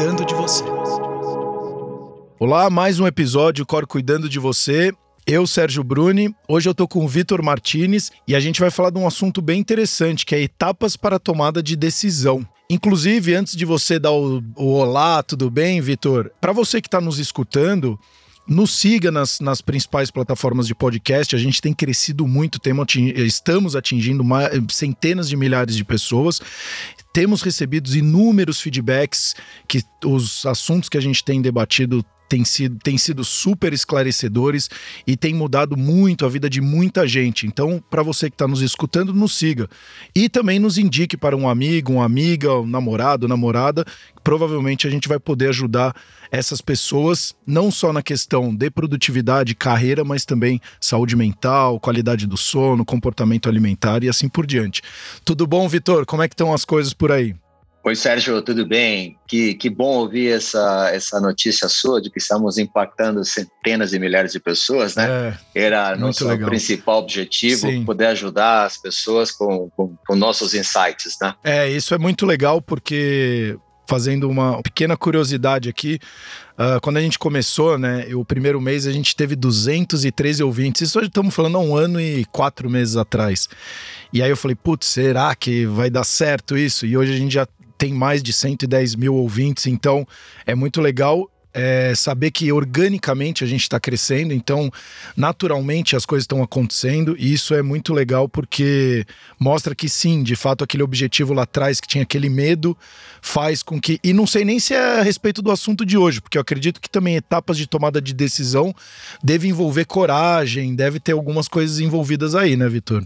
Cuidando de Você. Olá, mais um episódio Cor Cuidando de Você. Eu, Sérgio Bruni, hoje eu tô com o Vitor Martinez e a gente vai falar de um assunto bem interessante, que é etapas para tomada de decisão. Inclusive, antes de você dar o, o olá, tudo bem, Vitor? Para você que está nos escutando, nos siga nas, nas principais plataformas de podcast. A gente tem crescido muito, temos, estamos atingindo centenas de milhares de pessoas. Temos recebido inúmeros feedbacks que os assuntos que a gente tem debatido têm sido, têm sido super esclarecedores e tem mudado muito a vida de muita gente. Então, para você que está nos escutando, nos siga. E também nos indique para um amigo, uma amiga, um namorado, namorada. Provavelmente a gente vai poder ajudar essas pessoas, não só na questão de produtividade, carreira, mas também saúde mental, qualidade do sono, comportamento alimentar e assim por diante. Tudo bom, Vitor? Como é que estão as coisas por aí? Oi, Sérgio, tudo bem? Que, que bom ouvir essa, essa notícia sua de que estamos impactando centenas de milhares de pessoas, né? É, Era nosso legal. principal objetivo, Sim. poder ajudar as pessoas com, com, com nossos insights, né? É, isso é muito legal porque fazendo uma pequena curiosidade aqui. Uh, quando a gente começou, né, o primeiro mês a gente teve 213 ouvintes. Isso hoje estamos falando há um ano e quatro meses atrás. E aí eu falei, putz, será que vai dar certo isso? E hoje a gente já tem mais de 110 mil ouvintes, então é muito legal é saber que organicamente a gente está crescendo, então naturalmente as coisas estão acontecendo e isso é muito legal porque mostra que sim, de fato aquele objetivo lá atrás que tinha aquele medo faz com que e não sei nem se é a respeito do assunto de hoje, porque eu acredito que também etapas de tomada de decisão deve envolver coragem, deve ter algumas coisas envolvidas aí, né, Vitor?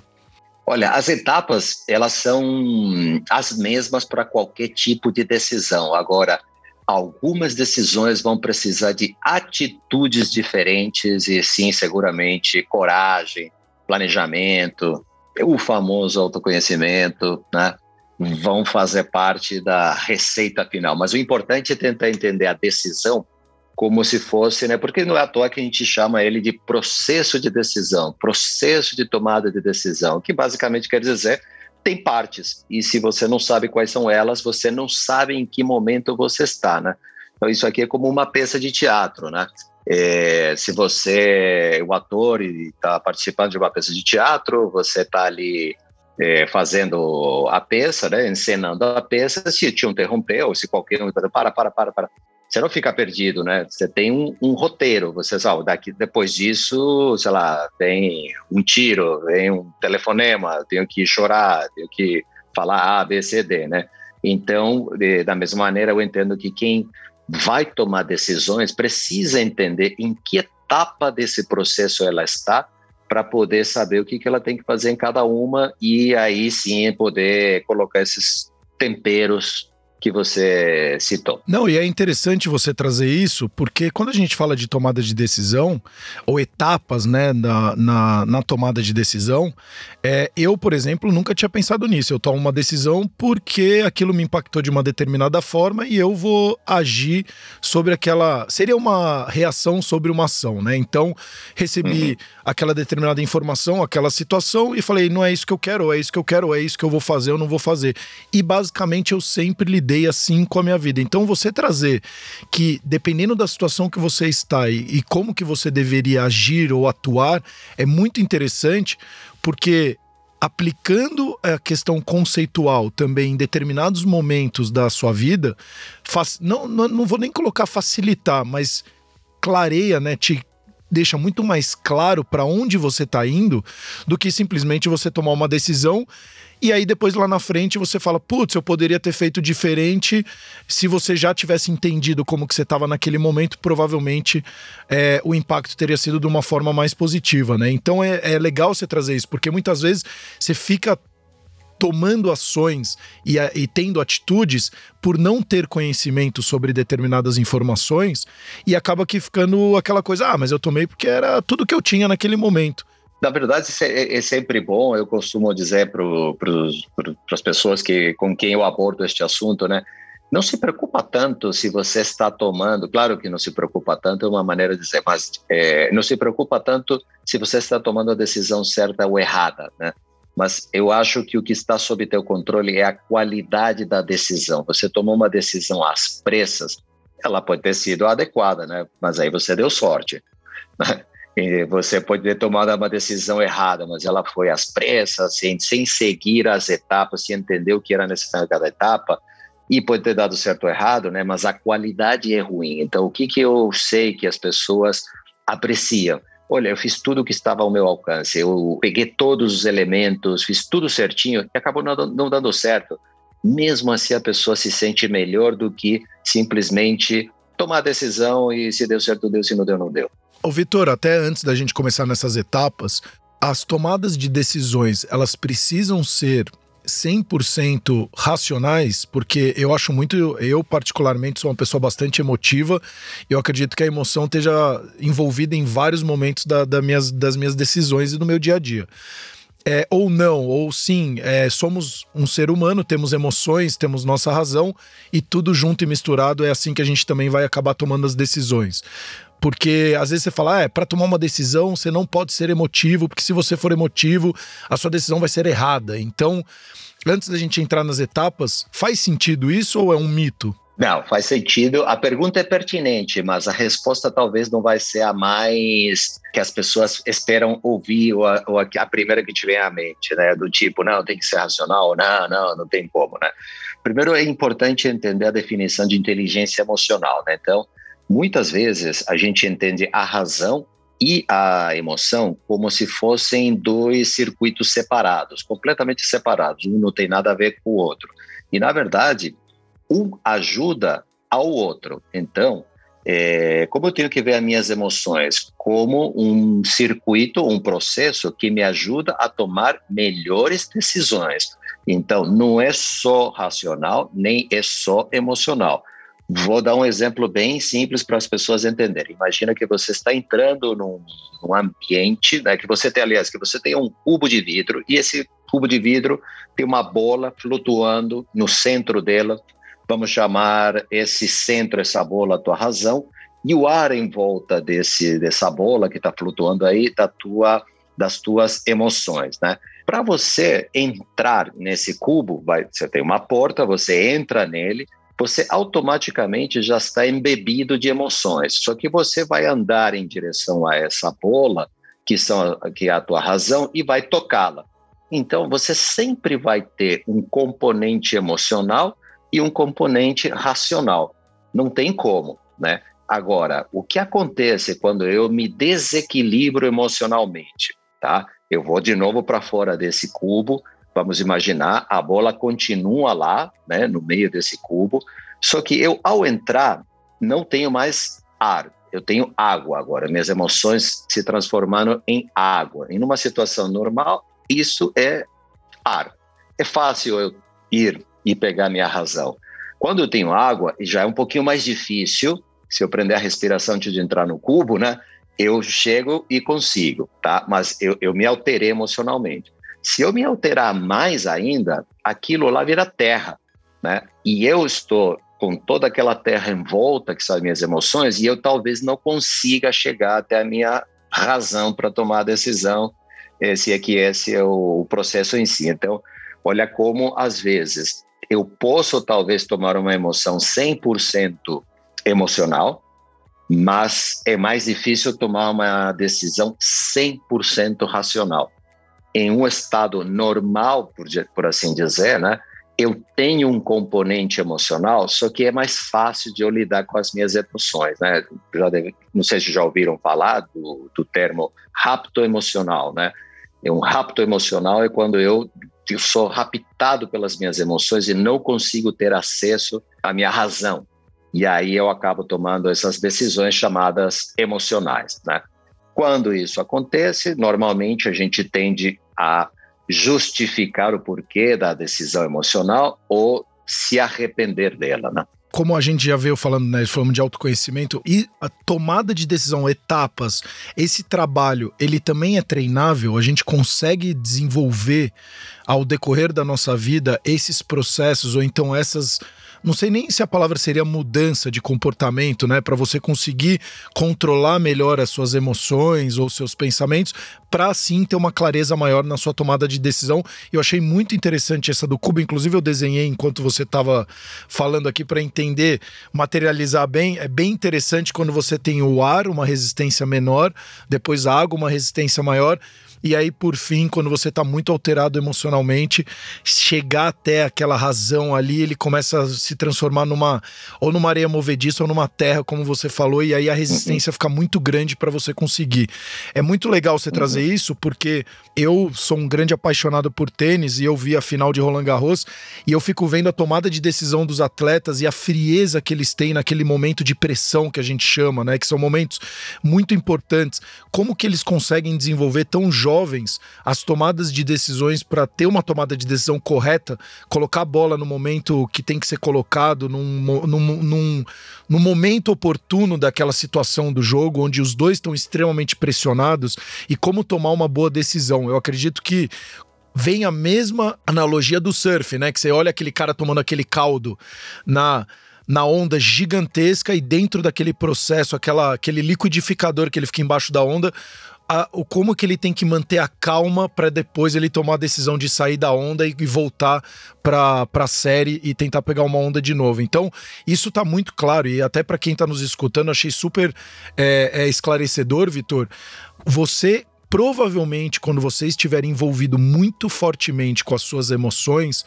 Olha, as etapas elas são as mesmas para qualquer tipo de decisão. Agora algumas decisões vão precisar de atitudes diferentes e sim, seguramente, coragem, planejamento, o famoso autoconhecimento, né? Vão fazer parte da receita final. Mas o importante é tentar entender a decisão como se fosse, né? Porque não é à toa que a gente chama ele de processo de decisão, processo de tomada de decisão, que basicamente quer dizer tem partes, e se você não sabe quais são elas, você não sabe em que momento você está, né? Então isso aqui é como uma peça de teatro, né? É, se você é o ator e está participando de uma peça de teatro, você está ali é, fazendo a peça, né, encenando a peça, se te interromper ou se qualquer um para, para, para, para, você não fica perdido, né? Você tem um, um roteiro, você sabe, daqui, depois disso, sei lá, tem um tiro, vem um telefonema, tenho que chorar, tenho que falar A, B, C, D, né? Então, de, da mesma maneira, eu entendo que quem vai tomar decisões precisa entender em que etapa desse processo ela está para poder saber o que, que ela tem que fazer em cada uma e aí sim poder colocar esses temperos que você citou. Não, e é interessante você trazer isso, porque quando a gente fala de tomada de decisão, ou etapas né, na, na, na tomada de decisão, é, eu, por exemplo, nunca tinha pensado nisso. Eu tomo uma decisão porque aquilo me impactou de uma determinada forma e eu vou agir sobre aquela. Seria uma reação sobre uma ação, né? Então, recebi uhum. aquela determinada informação, aquela situação, e falei: não é isso que eu quero, é isso que eu quero, é isso que eu vou fazer, eu não vou fazer. E basicamente eu sempre lidei lidei assim com a minha vida. Então você trazer que dependendo da situação que você está e, e como que você deveria agir ou atuar é muito interessante, porque aplicando a questão conceitual também em determinados momentos da sua vida, faz, não, não, não vou nem colocar facilitar, mas clareia, né? Te deixa muito mais claro para onde você está indo do que simplesmente você tomar uma decisão e aí depois lá na frente você fala, putz, eu poderia ter feito diferente se você já tivesse entendido como que você estava naquele momento, provavelmente é, o impacto teria sido de uma forma mais positiva, né? Então é, é legal você trazer isso, porque muitas vezes você fica tomando ações e, e, tendo atitudes por não ter conhecimento sobre determinadas informações e acaba que ficando aquela coisa, ah, mas eu tomei porque era tudo que eu tinha naquele momento. Na verdade, é, é, sempre bom, eu costumo dizer para as pessoas que, com quem eu abordo este assunto, né? Não se preocupa tanto se você está tomando, claro que não se preocupa tanto, é uma maneira de dizer, mas é, não se preocupa tanto se você está tomando a decisão certa ou errada, né? mas eu acho que o que está sob teu controle é a qualidade da decisão. Você tomou uma decisão às pressas, ela pode ter sido adequada, né? Mas aí você deu sorte. Você pode ter tomado uma decisão errada, mas ela foi às pressas, sem, sem seguir as etapas, sem entender o que era necessário cada etapa, e pode ter dado certo ou errado, né? Mas a qualidade é ruim. Então, o que, que eu sei que as pessoas apreciam? Olha, eu fiz tudo o que estava ao meu alcance, eu peguei todos os elementos, fiz tudo certinho e acabou não, não dando certo. Mesmo assim, a pessoa se sente melhor do que simplesmente tomar a decisão e se deu certo, deu, se não deu, não deu. Ô, Vitor, até antes da gente começar nessas etapas, as tomadas de decisões, elas precisam ser 100% racionais, porque eu acho muito, eu particularmente sou uma pessoa bastante emotiva, eu acredito que a emoção esteja envolvida em vários momentos da, da minhas, das minhas decisões e do meu dia a dia. É, ou não, ou sim, é, somos um ser humano, temos emoções, temos nossa razão e tudo junto e misturado é assim que a gente também vai acabar tomando as decisões. Porque às vezes você fala, ah, é, para tomar uma decisão você não pode ser emotivo, porque se você for emotivo, a sua decisão vai ser errada. Então, antes da gente entrar nas etapas, faz sentido isso ou é um mito? Não, faz sentido. A pergunta é pertinente, mas a resposta talvez não vai ser a mais que as pessoas esperam ouvir ou a, ou a, primeira que tiver à mente, né? Do tipo, não, tem que ser racional, não, não, não tem como, né? Primeiro é importante entender a definição de inteligência emocional, né? Então, Muitas vezes a gente entende a razão e a emoção como se fossem dois circuitos separados, completamente separados. Um não tem nada a ver com o outro. E, na verdade, um ajuda ao outro. Então, é, como eu tenho que ver as minhas emoções como um circuito, um processo que me ajuda a tomar melhores decisões. Então, não é só racional, nem é só emocional. Vou dar um exemplo bem simples para as pessoas entenderem. Imagina que você está entrando num, num, ambiente, né, que você tem, aliás, que você tem um cubo de vidro e esse cubo de vidro tem uma bola flutuando no centro dela. Vamos chamar esse centro, essa bola, a tua razão, e o ar em volta desse dessa bola que está flutuando aí da tua das tuas emoções, né? Para você entrar nesse cubo, vai, você tem uma porta, você entra nele, você automaticamente já está embebido de emoções. Só que você vai andar em direção a essa bola, que, são, que é a tua razão, e vai tocá-la. Então, você sempre vai ter um componente emocional e um componente racional. Não tem como, né? Agora, o que acontece quando eu me desequilibro emocionalmente, tá? Eu vou de novo para fora desse cubo, Vamos imaginar, a bola continua lá, né, no meio desse cubo, só que eu, ao entrar, não tenho mais ar, eu tenho água agora. Minhas emoções se transformaram em água. Em uma situação normal, isso é ar. É fácil eu ir e pegar minha razão. Quando eu tenho água, já é um pouquinho mais difícil. Se eu prender a respiração antes de entrar no cubo, né? Eu chego e consigo, tá? Mas eu, eu me alterei emocionalmente. Se eu me alterar mais ainda, aquilo lá vira terra, né? E eu estou com toda aquela terra em volta, que são as minhas emoções, e eu talvez não consiga chegar até a minha razão para tomar a decisão, se é que esse é o processo em si. Então, olha como, às vezes, eu posso talvez tomar uma emoção 100% emocional, mas é mais difícil tomar uma decisão 100% racional em um estado normal, por, por assim dizer, né? eu tenho um componente emocional, só que é mais fácil de eu lidar com as minhas emoções, né? Já deve, não sei se já ouviram falar do, do termo rapto emocional, né? Um rapto emocional é quando eu, eu sou raptado pelas minhas emoções e não consigo ter acesso à minha razão. E aí eu acabo tomando essas decisões chamadas emocionais, né? Quando isso acontece, normalmente a gente tende a justificar o porquê da decisão emocional ou se arrepender dela, né? como a gente já veio falando, né, falamos de autoconhecimento e a tomada de decisão, etapas, esse trabalho, ele também é treinável, a gente consegue desenvolver ao decorrer da nossa vida esses processos ou então essas não sei nem se a palavra seria mudança de comportamento, né, para você conseguir controlar melhor as suas emoções ou seus pensamentos, para assim ter uma clareza maior na sua tomada de decisão. Eu achei muito interessante essa do cubo, inclusive eu desenhei enquanto você estava falando aqui para entender, materializar bem. É bem interessante quando você tem o ar, uma resistência menor, depois a água, uma resistência maior e aí, por fim, quando você está muito alterado emocionalmente, chegar até aquela razão ali, ele começa a se transformar numa ou numa areia movediça ou numa terra, como você falou, e aí a resistência uhum. fica muito grande para você conseguir. É muito legal você uhum. trazer isso, porque eu sou um grande apaixonado por tênis e eu vi a final de Roland Garros e eu fico vendo a tomada de decisão dos atletas e a frieza que eles têm naquele momento de pressão que a gente chama, né? Que são momentos muito importantes. Como que eles conseguem desenvolver tão jovens jovens as tomadas de decisões para ter uma tomada de decisão correta, colocar a bola no momento que tem que ser colocado, num, num, num, num momento oportuno daquela situação do jogo, onde os dois estão extremamente pressionados, e como tomar uma boa decisão. Eu acredito que vem a mesma analogia do surf, né? Que você olha aquele cara tomando aquele caldo na na onda gigantesca e dentro daquele processo, aquela, aquele liquidificador que ele fica embaixo da onda, a, o como que ele tem que manter a calma para depois ele tomar a decisão de sair da onda e, e voltar para a série e tentar pegar uma onda de novo. Então, isso tá muito claro e até para quem tá nos escutando, achei super é, é, esclarecedor, Vitor. Você provavelmente, quando você estiver envolvido muito fortemente com as suas emoções,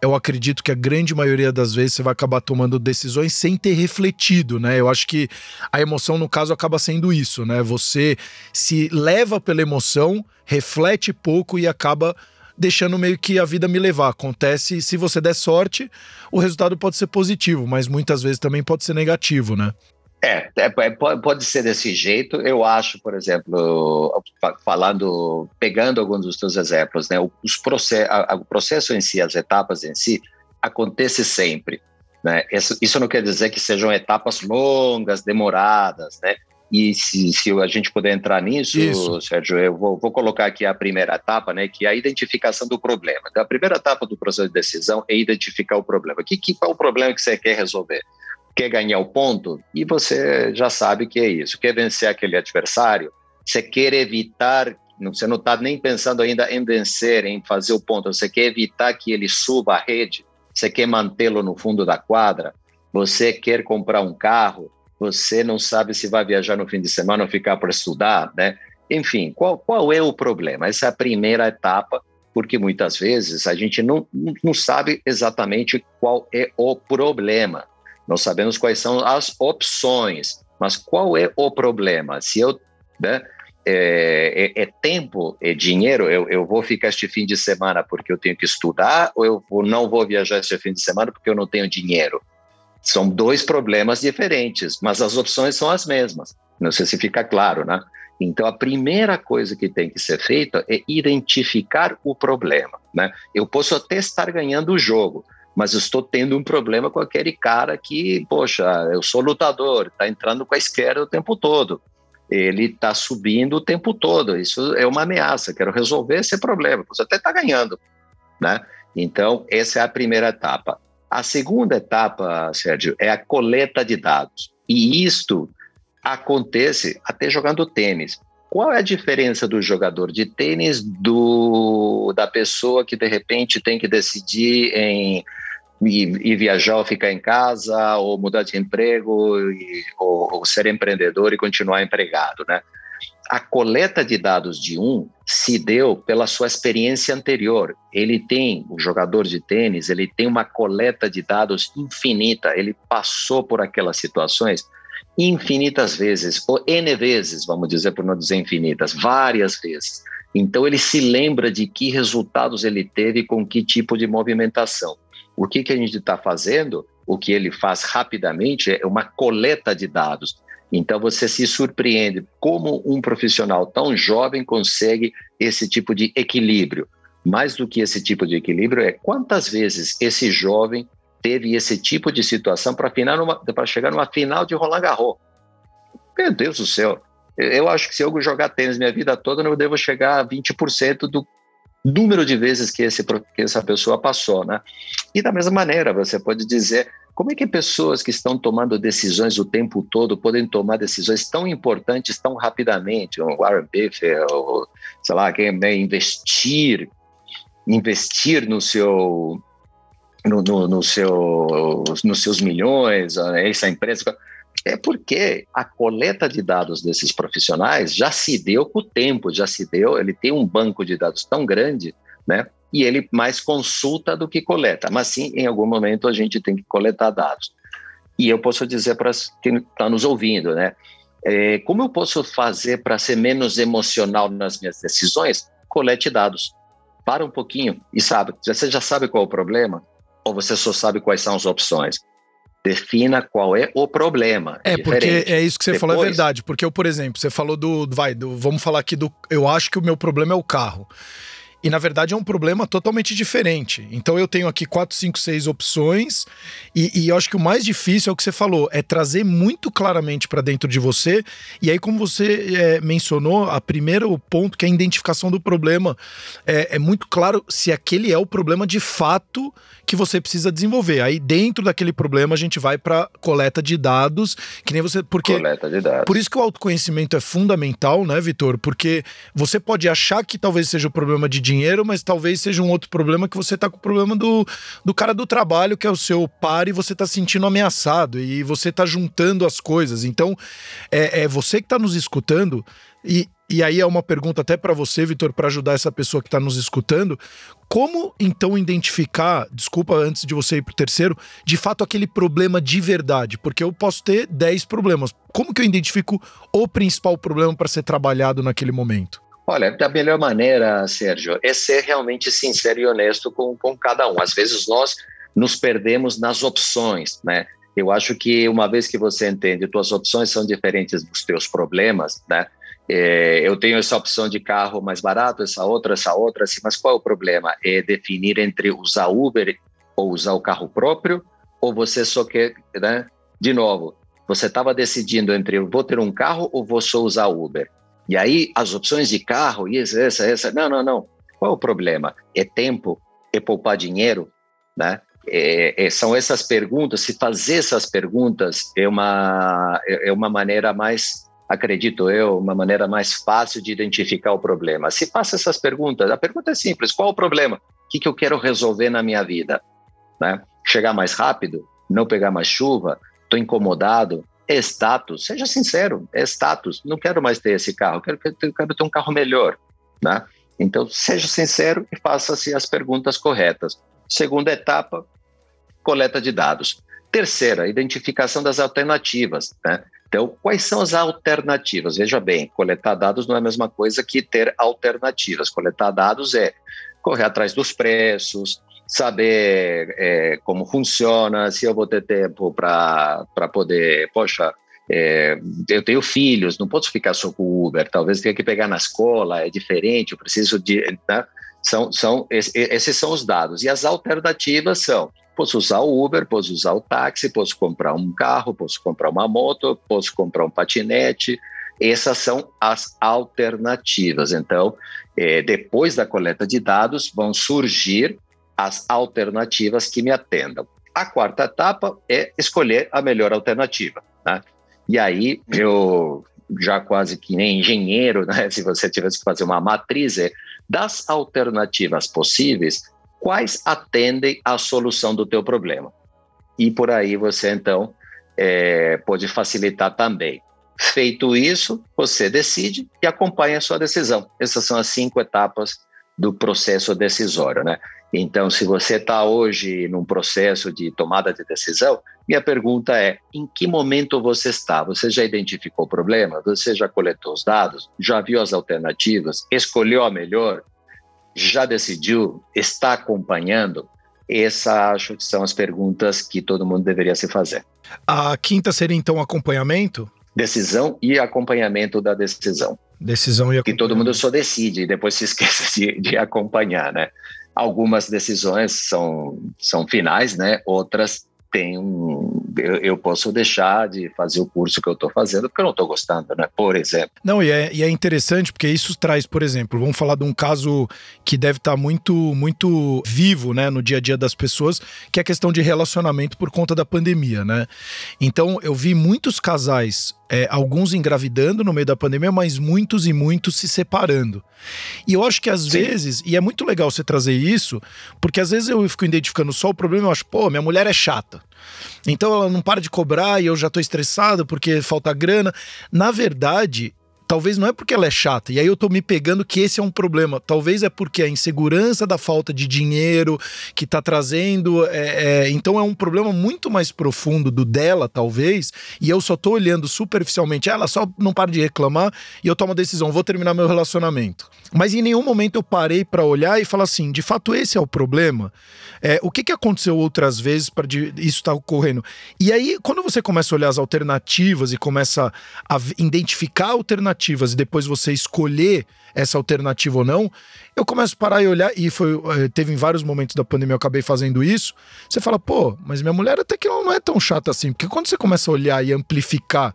eu acredito que a grande maioria das vezes você vai acabar tomando decisões sem ter refletido, né? Eu acho que a emoção, no caso, acaba sendo isso, né? Você se leva pela emoção, reflete pouco e acaba deixando meio que a vida me levar. Acontece, se você der sorte, o resultado pode ser positivo, mas muitas vezes também pode ser negativo, né? É, é, é pode ser desse jeito. Eu acho, por exemplo, falando, pegando alguns dos teus exemplos, né, os process, o processo em si, as etapas em si, acontece sempre. Né? Isso, isso não quer dizer que sejam etapas longas, demoradas, né? E se, se a gente puder entrar nisso, Isso. Sérgio, eu vou, vou, colocar aqui a primeira etapa, né, que é a identificação do problema. Então, a primeira etapa do processo de decisão é identificar o problema. Que, que, qual é o problema que você quer resolver? Quer ganhar o ponto e você já sabe que é isso. Quer vencer aquele adversário, você quer evitar, você não está nem pensando ainda em vencer, em fazer o ponto, você quer evitar que ele suba a rede, você quer mantê-lo no fundo da quadra, você quer comprar um carro, você não sabe se vai viajar no fim de semana ou ficar para estudar, né? Enfim, qual, qual é o problema? Essa é a primeira etapa, porque muitas vezes a gente não, não sabe exatamente qual é o problema. Nós sabemos quais são as opções, mas qual é o problema? Se eu né, é, é, é, tempo, é dinheiro, eu, eu vou ficar este fim de semana porque eu tenho que estudar, ou eu vou, não vou viajar este fim de semana porque eu não tenho dinheiro? São dois problemas diferentes, mas as opções são as mesmas. Não sei se fica claro, né? Então, a primeira coisa que tem que ser feita é identificar o problema. Né? Eu posso até estar ganhando o jogo, mas estou tendo um problema com aquele cara que, poxa, eu sou lutador, está entrando com a esquerda o tempo todo. Ele está subindo o tempo todo. Isso é uma ameaça. Quero resolver esse problema. Você até está ganhando, né? Então, essa é a primeira etapa. A segunda etapa, Sérgio, é a coleta de dados. E isto acontece até jogando tênis. Qual é a diferença do jogador de tênis do da pessoa que de repente tem que decidir em ir, viajar ou ficar em casa, ou mudar de emprego, e, ou, ou, ser empreendedor e continuar empregado, né? A coleta de dados de um se deu pela sua experiência anterior. Ele tem, o jogador de tênis, ele tem uma coleta de dados infinita, ele passou por aquelas situações infinitas vezes, ou N vezes, vamos dizer, por não dizer infinitas, várias vezes. Então ele se lembra de que resultados ele teve com que tipo de movimentação. O que, que a gente está fazendo? O que ele faz rapidamente é uma coleta de dados. Então você se surpreende como um profissional tão jovem consegue esse tipo de equilíbrio. Mais do que esse tipo de equilíbrio é quantas vezes esse jovem teve esse tipo de situação para chegar numa final de Roland Garros. Meu Deus do céu. Eu acho que se eu jogar tênis minha vida toda, eu devo chegar a 20% do número de vezes que, esse, que essa pessoa passou, né? E da mesma maneira, você pode dizer como é que pessoas que estão tomando decisões o tempo todo podem tomar decisões tão importantes tão rapidamente? O Warren Buffett, ou, sei lá, quem né, investir, investir no seu, no, no, no seu, nos seus milhões, essa empresa. É porque a coleta de dados desses profissionais já se deu com o tempo, já se deu, ele tem um banco de dados tão grande, né? e ele mais consulta do que coleta. Mas sim, em algum momento a gente tem que coletar dados. E eu posso dizer para quem está nos ouvindo, né? É, como eu posso fazer para ser menos emocional nas minhas decisões? Colete dados. Para um pouquinho e sabe. Você já sabe qual é o problema? Ou você só sabe quais são as opções? Defina qual é o problema. É, porque é isso que você Depois, falou, é verdade. Porque eu, por exemplo, você falou do. Vai, do, vamos falar aqui do. Eu acho que o meu problema é o carro. E na verdade é um problema totalmente diferente. Então eu tenho aqui quatro, cinco, seis opções, e, e eu acho que o mais difícil é o que você falou, é trazer muito claramente para dentro de você. E aí, como você é, mencionou, a primeiro ponto, que é a identificação do problema, é, é muito claro se aquele é o problema de fato que você precisa desenvolver. Aí dentro daquele problema a gente vai para coleta de dados, que nem você, porque coleta de dados. Por isso que o autoconhecimento é fundamental, né, Vitor? Porque você pode achar que talvez seja o problema de dinheiro, mas talvez seja um outro problema que você tá com o problema do, do cara do trabalho, que é o seu par, e você tá se sentindo ameaçado, e você tá juntando as coisas. Então, é, é você que tá nos escutando, e, e aí é uma pergunta até para você, Vitor, para ajudar essa pessoa que está nos escutando. Como então identificar, desculpa antes de você ir para o terceiro, de fato aquele problema de verdade? Porque eu posso ter 10 problemas. Como que eu identifico o principal problema para ser trabalhado naquele momento? Olha, da melhor maneira, Sérgio, é ser realmente sincero e honesto com, com cada um. Às vezes nós nos perdemos nas opções, né? Eu acho que uma vez que você entende, tuas opções são diferentes dos teus problemas, né? É, eu tenho essa opção de carro mais barato, essa outra, essa outra, assim, mas qual é o problema? É definir entre usar Uber ou usar o carro próprio, ou você só quer, né? De novo, você estava decidindo entre eu vou ter um carro ou vou só usar Uber. E aí as opções de carro, isso, essa, essa, não, não, não. Qual é o problema? É tempo? É poupar dinheiro? Né? É, é, são essas perguntas, se fazer essas perguntas é uma, é, é uma maneira mais, acredito eu, uma maneira mais fácil de identificar o problema. Se faça essas perguntas, a pergunta é simples, qual o problema? O que, que eu quero resolver na minha vida? Né? Chegar mais rápido? Não pegar mais chuva? Estou incomodado? É status, seja sincero, é status. Não quero mais ter esse carro, quero, quero, quero ter um carro melhor. Né? Então, seja sincero e faça-se as perguntas corretas. Segunda etapa, coleta de dados. Terceira, identificação das alternativas. Né? Então, quais são as alternativas? Veja bem, coletar dados não é a mesma coisa que ter alternativas. Coletar dados é correr atrás dos preços, saber é, como funciona, se eu vou ter tempo para poder, poxa, é, eu tenho filhos, não posso ficar só com o Uber, talvez tenha que pegar na escola, é diferente, eu preciso de. Né? São, são, esses são os dados. E as alternativas são: posso usar o Uber, posso usar o táxi, posso comprar um carro, posso comprar uma moto, posso comprar um patinete. Essas são as alternativas. Então, é, depois da coleta de dados, vão surgir as alternativas que me atendam. A quarta etapa é escolher a melhor alternativa. Né? E aí, eu já quase que nem engenheiro, né? se você tivesse que fazer uma matriz, é das alternativas possíveis, quais atendem à solução do teu problema. E por aí você, então, é, pode facilitar também. Feito isso, você decide e acompanha a sua decisão. Essas são as cinco etapas do processo decisório, né? Então, se você está hoje num processo de tomada de decisão, minha pergunta é: em que momento você está? Você já identificou o problema? Você já coletou os dados? Já viu as alternativas? Escolheu a melhor? Já decidiu? Está acompanhando? Essas acho que são as perguntas que todo mundo deveria se fazer. A quinta seria então acompanhamento? Decisão e acompanhamento da decisão. Decisão e acompanhamento. Que todo mundo só decide e depois se esquece de, de acompanhar, né? Algumas decisões são, são finais, né? Outras têm um, eu, eu, posso deixar de fazer o curso que eu estou fazendo porque eu não estou gostando, né? Por exemplo. Não, e é, e é, interessante porque isso traz, por exemplo, vamos falar de um caso que deve estar tá muito, muito vivo, né, no dia a dia das pessoas, que é a questão de relacionamento por conta da pandemia, né? Então, eu vi muitos casais é, alguns engravidando no meio da pandemia, mas muitos e muitos se separando. E eu acho que às Sim. vezes, e é muito legal você trazer isso, porque às vezes eu fico identificando só o problema, eu acho, pô, minha mulher é chata. Então ela não para de cobrar e eu já tô estressado porque falta grana. Na verdade, talvez não é porque ela é chata, e aí eu tô me pegando que esse é um problema. Talvez é porque a insegurança da falta de dinheiro que tá trazendo. É, é, então é um problema muito mais profundo do dela, talvez, e eu só tô olhando superficialmente. Ela só não para de reclamar e eu tomo a decisão, vou terminar meu relacionamento. Mas em nenhum momento eu parei para olhar e falar assim: de fato, esse é o problema. É, o que, que aconteceu outras vezes para isso estar tá ocorrendo? E aí, quando você começa a olhar as alternativas e começa a identificar alternativas, alternativas e depois você escolher essa alternativa ou não, eu começo a parar e olhar, e foi, eh, teve em vários momentos da pandemia eu acabei fazendo isso. Você fala, pô, mas minha mulher até que não é tão chata assim, porque quando você começa a olhar e amplificar,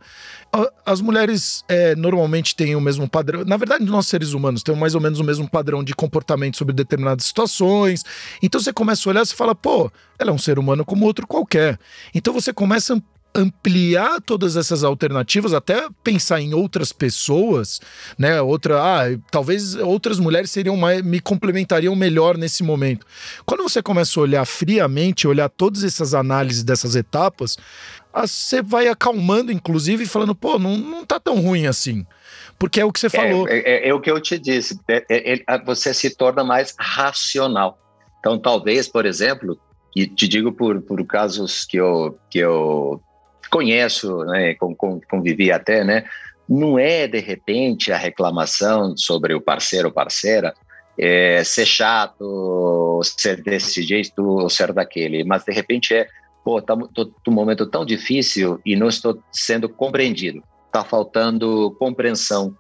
as mulheres é, normalmente têm o mesmo padrão. Na verdade, nós seres humanos temos mais ou menos o mesmo padrão de comportamento sobre determinadas situações. Então você começa a olhar e fala, pô, ela é um ser humano como outro qualquer. Então você começa a ampliar todas essas alternativas, até pensar em outras pessoas, né? Outra, ah, talvez outras mulheres seriam mais, me complementariam melhor nesse momento. Quando você começa a olhar friamente, olhar todas essas análises dessas etapas, você vai acalmando, inclusive, falando, pô, não, não tá tão ruim assim. Porque é o que você é, falou. É, é, é, o que eu te disse. É, é, é, você se torna mais racional. Então, talvez, por exemplo, e te digo por, por casos que eu, que eu conheço, né, convivi até, né, não é de repente a reclamação sobre o parceiro ou parceira é, ser chato, ser desse jeito ou ser daquele, mas de repente é, pô, tá tô, tô um momento tão difícil e não estou sendo compreendido, está faltando compreensão,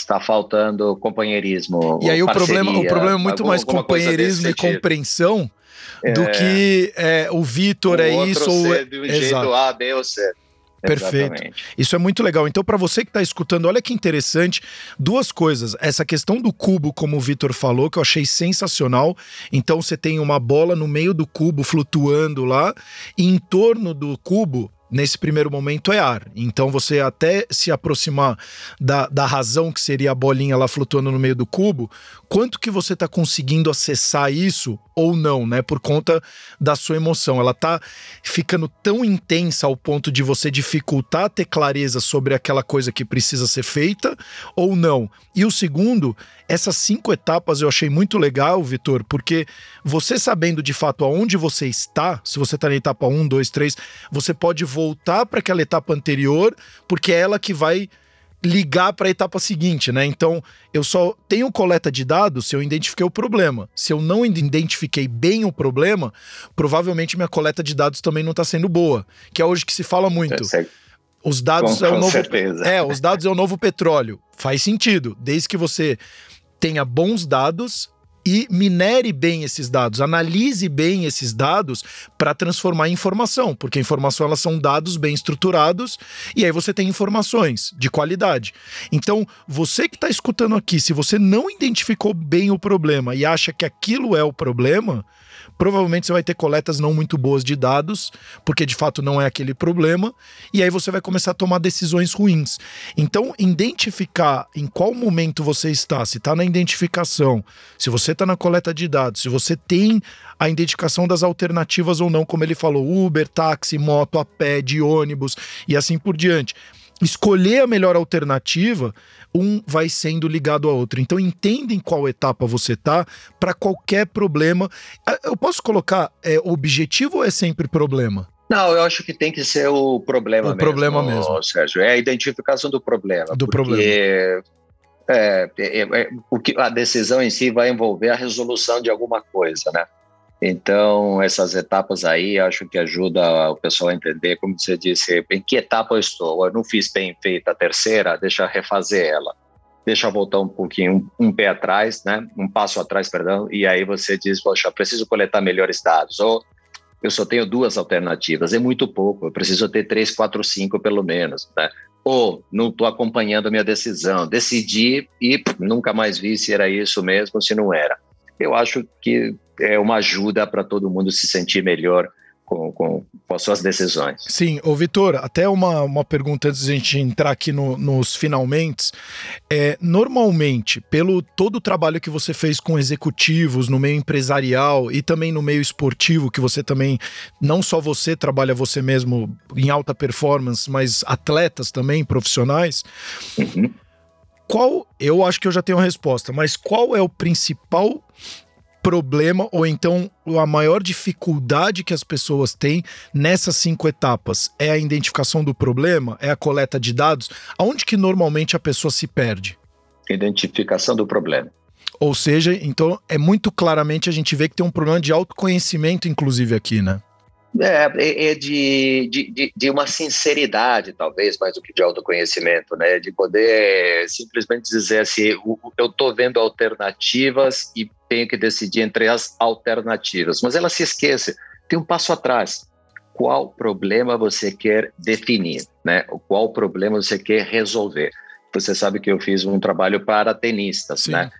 está faltando companheirismo. E aí o problema, o problema é muito alguma, mais companheirismo e compreensão do é. que é, o Vitor é isso ou é do jeito Exato. A, B ou C. Perfeito. Exatamente. Isso é muito legal. Então, para você que está escutando, olha que interessante. Duas coisas. Essa questão do cubo, como o Vitor falou, que eu achei sensacional. Então, você tem uma bola no meio do cubo flutuando lá, e em torno do cubo nesse primeiro momento é ar. Então você até se aproximar da, da razão que seria a bolinha lá flutuando no meio do cubo, quanto que você está conseguindo acessar isso ou não, né? Por conta da sua emoção. Ela tá ficando tão intensa ao ponto de você dificultar ter clareza sobre aquela coisa que precisa ser feita ou não. E o segundo, essas cinco etapas eu achei muito legal, Vitor, porque você sabendo de fato aonde você está, se você está na etapa 1, 2, 3, você pode voltar para aquela etapa anterior, porque é ela que vai ligar para a etapa seguinte, né? Então, eu só tenho coleta de dados se eu identifiquei o problema. Se eu não identifiquei bem o problema, provavelmente minha coleta de dados também não está sendo boa, que é hoje que se fala muito. Os dados com, é o novo certeza. É, os dados é o novo petróleo. Faz sentido, desde que você tenha bons dados e minere bem esses dados, analise bem esses dados para transformar em informação, porque informação elas são dados bem estruturados e aí você tem informações de qualidade. Então, você que está escutando aqui, se você não identificou bem o problema e acha que aquilo é o problema, provavelmente você vai ter coletas não muito boas de dados, porque de fato não é aquele problema, e aí você vai começar a tomar decisões ruins. Então, identificar em qual momento você está, se está na identificação, se você está na coleta de dados, se você tem a identificação das alternativas ou não, como ele falou, Uber, táxi, moto, a pé, de ônibus e assim por diante escolher a melhor alternativa, um vai sendo ligado ao outro. Então entendem qual etapa você tá para qualquer problema. Ah, eu posso colocar é, objetivo ou é sempre problema? Não, eu acho que tem que ser o problema o mesmo. problema mesmo. Sérgio, é a identificação do problema. Do problema. É, é, é, o que a decisão em si vai envolver a resolução de alguma coisa, né? Então, essas etapas aí acho que ajuda o pessoal a entender, como você disse, em que etapa eu estou. Eu não fiz bem feita a terceira, deixa eu refazer ela. Deixa eu voltar um pouquinho, um, um pé atrás, né? um passo atrás, perdão, e aí você diz, poxa, preciso coletar melhores dados. Ou eu só tenho duas alternativas, é muito pouco, eu preciso ter três, quatro, cinco pelo menos, né? Ou não estou acompanhando a minha decisão, decidi e nunca mais vi se era isso mesmo, se não era. Eu acho que é uma ajuda para todo mundo se sentir melhor com, com, com, as suas decisões. Sim, ô Vitor, até uma, uma pergunta antes de a gente entrar aqui no, nos finalmente. É, normalmente, pelo todo o trabalho que você fez com executivos no meio empresarial e também no meio esportivo, que você também, não só você trabalha você mesmo em alta performance, mas atletas também, profissionais. Uhum. Qual, eu acho que eu já tenho a resposta, mas qual é o principal problema ou então a maior dificuldade que as pessoas têm nessas cinco etapas é a identificação do problema, é a coleta de dados, aonde que normalmente a pessoa se perde? Identificação do problema. Ou seja, então é muito claramente a gente vê que tem um problema de autoconhecimento, inclusive aqui, né? É, é, é de, de, de, uma sinceridade, talvez, mais do que de autoconhecimento, né? De poder simplesmente dizer assim: eu estou vendo alternativas e tenho que decidir entre as alternativas. Mas ela se esquece, tem um passo atrás. Qual problema você quer definir, né? Qual problema você quer resolver? Você sabe que eu fiz um trabalho para tenistas, Sim. né?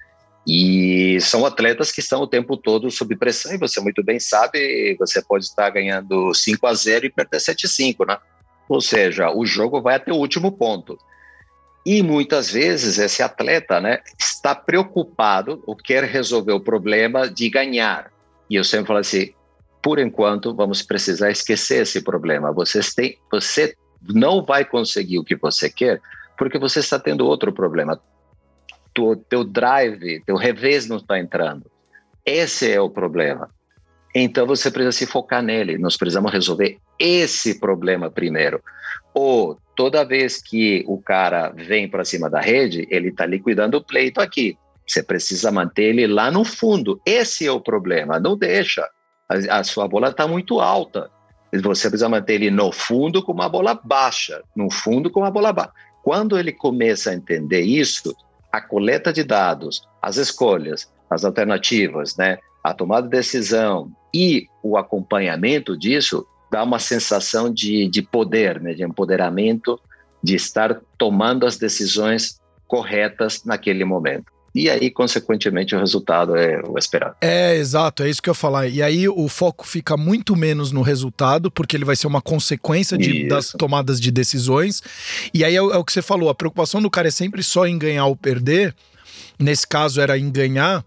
E são atletas que estão o tempo todo sob pressão, e você muito bem sabe, você pode estar ganhando 5 a 0 e perder 7 a 5, né? Ou seja, o jogo vai até o último ponto. E muitas vezes esse atleta né, está preocupado ou quer resolver o problema de ganhar. E eu sempre falo assim: por enquanto, vamos precisar esquecer esse problema. Você, tem, você não vai conseguir o que você quer porque você está tendo outro problema tu, teu drive, teu revés não está entrando. Esse é o problema. Então você precisa se focar nele. Nós precisamos resolver esse problema primeiro. Ou toda vez que o cara vem para cima da rede, ele está liquidando o pleito aqui. Você precisa manter ele lá no fundo. Esse é o problema. Não deixa. A, a sua bola está muito alta. Você precisa manter ele no fundo com uma bola baixa, no fundo com uma bola baixa. Quando ele começa a entender isso, a coleta de dados, as escolhas, as alternativas, né, a tomada de decisão e o acompanhamento disso dá uma sensação de, de poder, né, de empoderamento, de estar tomando as decisões corretas naquele momento e aí, consequentemente, o resultado é o esperado. É, exato, é isso que eu ia falar. E aí o foco fica muito menos no resultado, porque ele vai ser uma consequência de, das tomadas de decisões. E aí é, é o que você falou, a preocupação do cara é sempre só em ganhar ou perder. Nesse caso era em ganhar.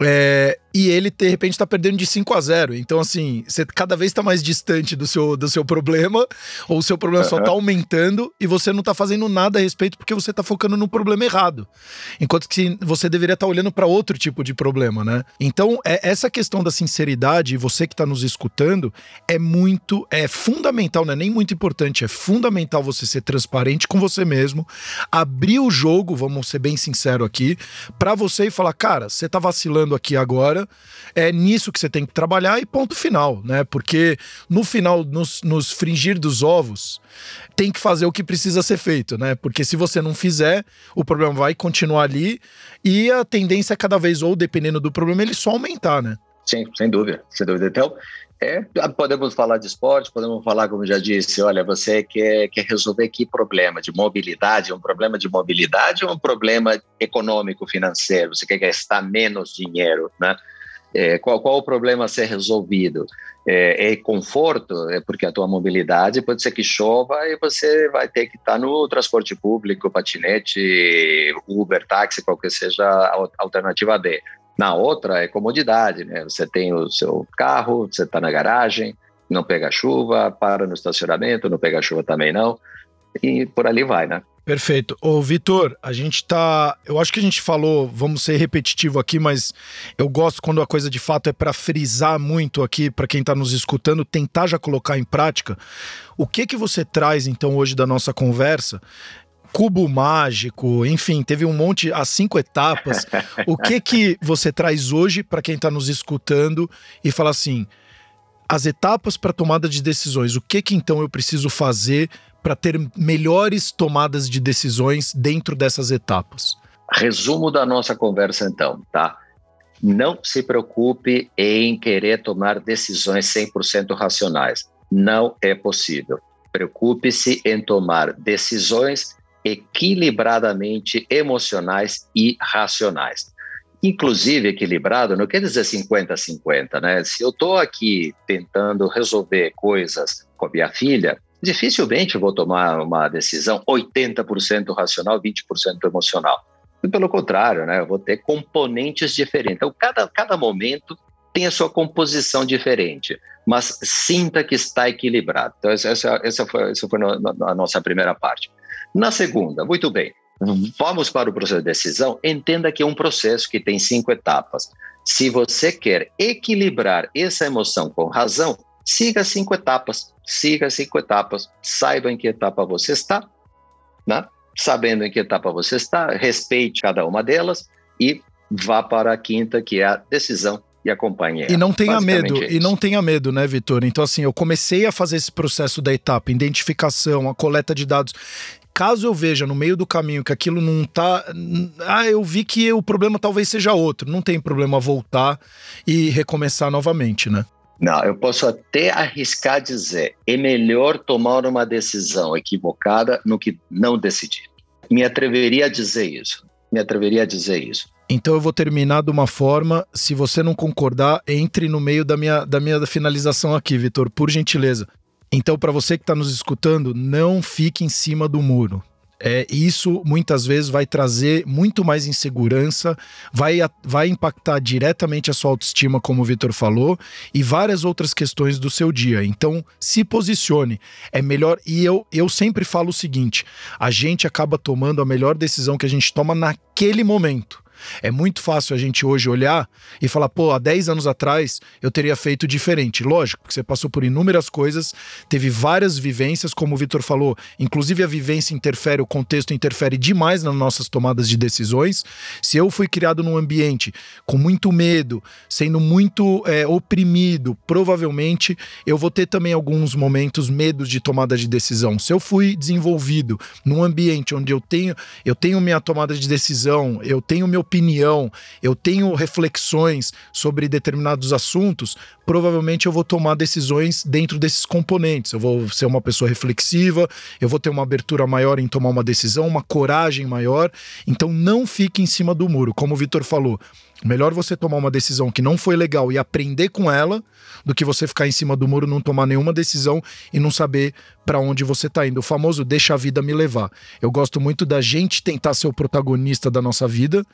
É, e ele, de repente, está perdendo de 5 a 0. Então, assim, você cada vez está mais distante do seu, do seu problema, ou o seu problema uhum. só está aumentando e você não está fazendo nada a respeito porque você está focando no problema errado. Enquanto que você deveria estar tá olhando para outro tipo de problema, né? Então, é, essa questão da sinceridade, você que está nos escutando, é muito, é fundamental, não é nem muito importante, é fundamental você ser transparente com você mesmo, abrir o jogo, vamos ser bem sincero aqui, para você e falar, cara, você está vacilando aqui agora é nisso que você tem que trabalhar e ponto final, né? Porque no final, nos, nos fringir dos ovos, tem que fazer o que precisa ser feito, né? Porque se você não fizer, o problema vai continuar ali e a tendência é cada vez, ou dependendo do problema, ele só aumentar, né? Sim, sem dúvida, sem dúvida. Então, é, podemos falar de esporte, podemos falar, como já disse, olha, você quer, quer resolver que problema de mobilidade? Um problema de mobilidade ou um problema econômico, financeiro? Você quer gastar menos dinheiro, né? É, qual, qual o problema a ser resolvido? É, é, conforto, é porque a tua mobilidade pode ser que chova e você vai ter que estar no transporte público, patinete, Uber, táxi, qualquer seja a alternativa B. Na outra é comodidade, né? Você tem o seu carro, você está na garagem, não pega chuva, para no estacionamento, não pega chuva também não, e por ali vai, né? Perfeito. Ô, Vitor, a gente tá. Eu acho que a gente falou, vamos ser repetitivo aqui, mas eu gosto quando a coisa de fato é para frisar muito aqui, para quem tá nos escutando, tentar já colocar em prática. O que que você traz, então, hoje da nossa conversa cubo mágico, enfim, teve um monte, as cinco etapas. o que que você traz hoje para quem está nos escutando e fala assim, as etapas para tomada de decisões, o que que então eu preciso fazer para ter melhores tomadas de decisões dentro dessas etapas? Resumo da nossa conversa então, tá? Não se preocupe em querer tomar decisões 100% racionais. Não é possível. Preocupe-se em tomar decisões equilibradamente emocionais e racionais. Inclusive, equilibrado não quer dizer 50-50, né? Se eu estou aqui tentando resolver coisas com a minha filha, dificilmente vou tomar uma decisão 80% racional, 20% emocional. E pelo contrário, né? Eu vou ter componentes diferentes. Então, cada, cada momento tem a sua composição diferente, mas sinta que está equilibrado. Então, essa, essa foi, essa foi a nossa primeira parte. Na segunda, muito bem, vamos para o processo de decisão. Entenda que é um processo que tem cinco etapas. Se você quer equilibrar essa emoção com razão, siga cinco etapas. Siga cinco etapas. Saiba em que etapa você está, né? sabendo em que etapa você está, respeite cada uma delas e vá para a quinta, que é a decisão e acompanhe. E não tenha medo, é e não tenha medo, né, Vitor? Então, assim, eu comecei a fazer esse processo da etapa, identificação, a coleta de dados. Caso eu veja no meio do caminho que aquilo não tá. Ah, eu vi que o problema talvez seja outro. Não tem problema voltar e recomeçar novamente, né? Não, eu posso até arriscar dizer: é melhor tomar uma decisão equivocada no que não decidir. Me atreveria a dizer isso. Me atreveria a dizer isso. Então eu vou terminar de uma forma. Se você não concordar, entre no meio da minha, da minha finalização aqui, Vitor, por gentileza. Então, para você que está nos escutando, não fique em cima do muro. É, isso muitas vezes vai trazer muito mais insegurança, vai, vai impactar diretamente a sua autoestima, como o Vitor falou, e várias outras questões do seu dia. Então, se posicione. É melhor. E eu, eu sempre falo o seguinte: a gente acaba tomando a melhor decisão que a gente toma naquele momento. É muito fácil a gente hoje olhar e falar, pô, há 10 anos atrás eu teria feito diferente. Lógico, porque você passou por inúmeras coisas, teve várias vivências, como o Vitor falou, inclusive a vivência interfere, o contexto interfere demais nas nossas tomadas de decisões. Se eu fui criado num ambiente com muito medo, sendo muito é, oprimido, provavelmente eu vou ter também alguns momentos medos de tomada de decisão. Se eu fui desenvolvido num ambiente onde eu tenho, eu tenho minha tomada de decisão, eu tenho meu opinião, eu tenho reflexões sobre determinados assuntos, provavelmente eu vou tomar decisões dentro desses componentes. Eu vou ser uma pessoa reflexiva, eu vou ter uma abertura maior em tomar uma decisão, uma coragem maior. Então não fique em cima do muro, como o Vitor falou. Melhor você tomar uma decisão que não foi legal e aprender com ela do que você ficar em cima do muro, não tomar nenhuma decisão e não saber para onde você está indo. O famoso deixa a vida me levar. Eu gosto muito da gente tentar ser o protagonista da nossa vida,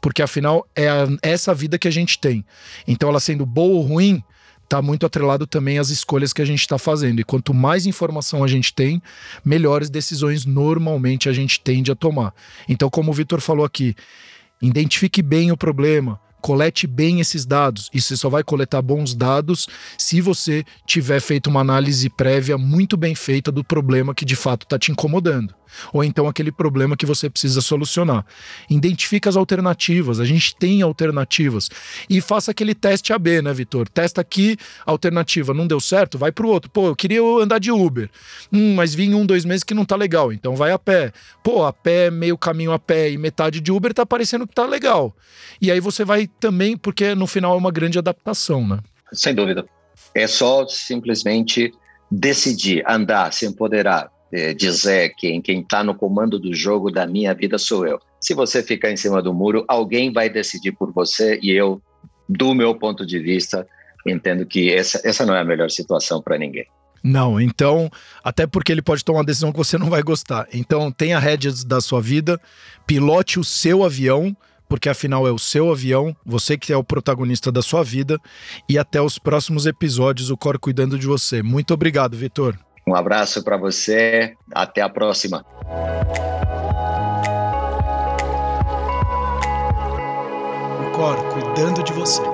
porque afinal é a, essa vida que a gente tem. Então, ela sendo boa ou ruim, está muito atrelado também às escolhas que a gente está fazendo. E quanto mais informação a gente tem, melhores decisões normalmente a gente tende a tomar. Então, como o Vitor falou aqui, Identifique bem o problema, colete bem esses dados. E você só vai coletar bons dados se você tiver feito uma análise prévia muito bem feita do problema que de fato está te incomodando ou então aquele problema que você precisa solucionar. Identifica as alternativas, a gente tem alternativas. E faça aquele teste AB, né, Vitor? Testa aqui, alternativa, não deu certo, vai para o outro. Pô, eu queria andar de Uber, hum, mas vim um, dois meses que não tá legal, então vai a pé. Pô, a pé, meio caminho a pé e metade de Uber tá parecendo que tá legal. E aí você vai também, porque no final é uma grande adaptação, né? Sem dúvida. É só simplesmente decidir, andar, se empoderar, é, dizer que quem está no comando do jogo da minha vida sou eu. Se você ficar em cima do muro, alguém vai decidir por você e eu, do meu ponto de vista, entendo que essa, essa não é a melhor situação para ninguém. Não, então, até porque ele pode tomar uma decisão que você não vai gostar. Então, tenha rédeas da sua vida, pilote o seu avião, porque afinal é o seu avião, você que é o protagonista da sua vida. E até os próximos episódios, o Cor cuidando de você. Muito obrigado, Vitor. Um abraço para você, até a próxima. O Cor cuidando de você.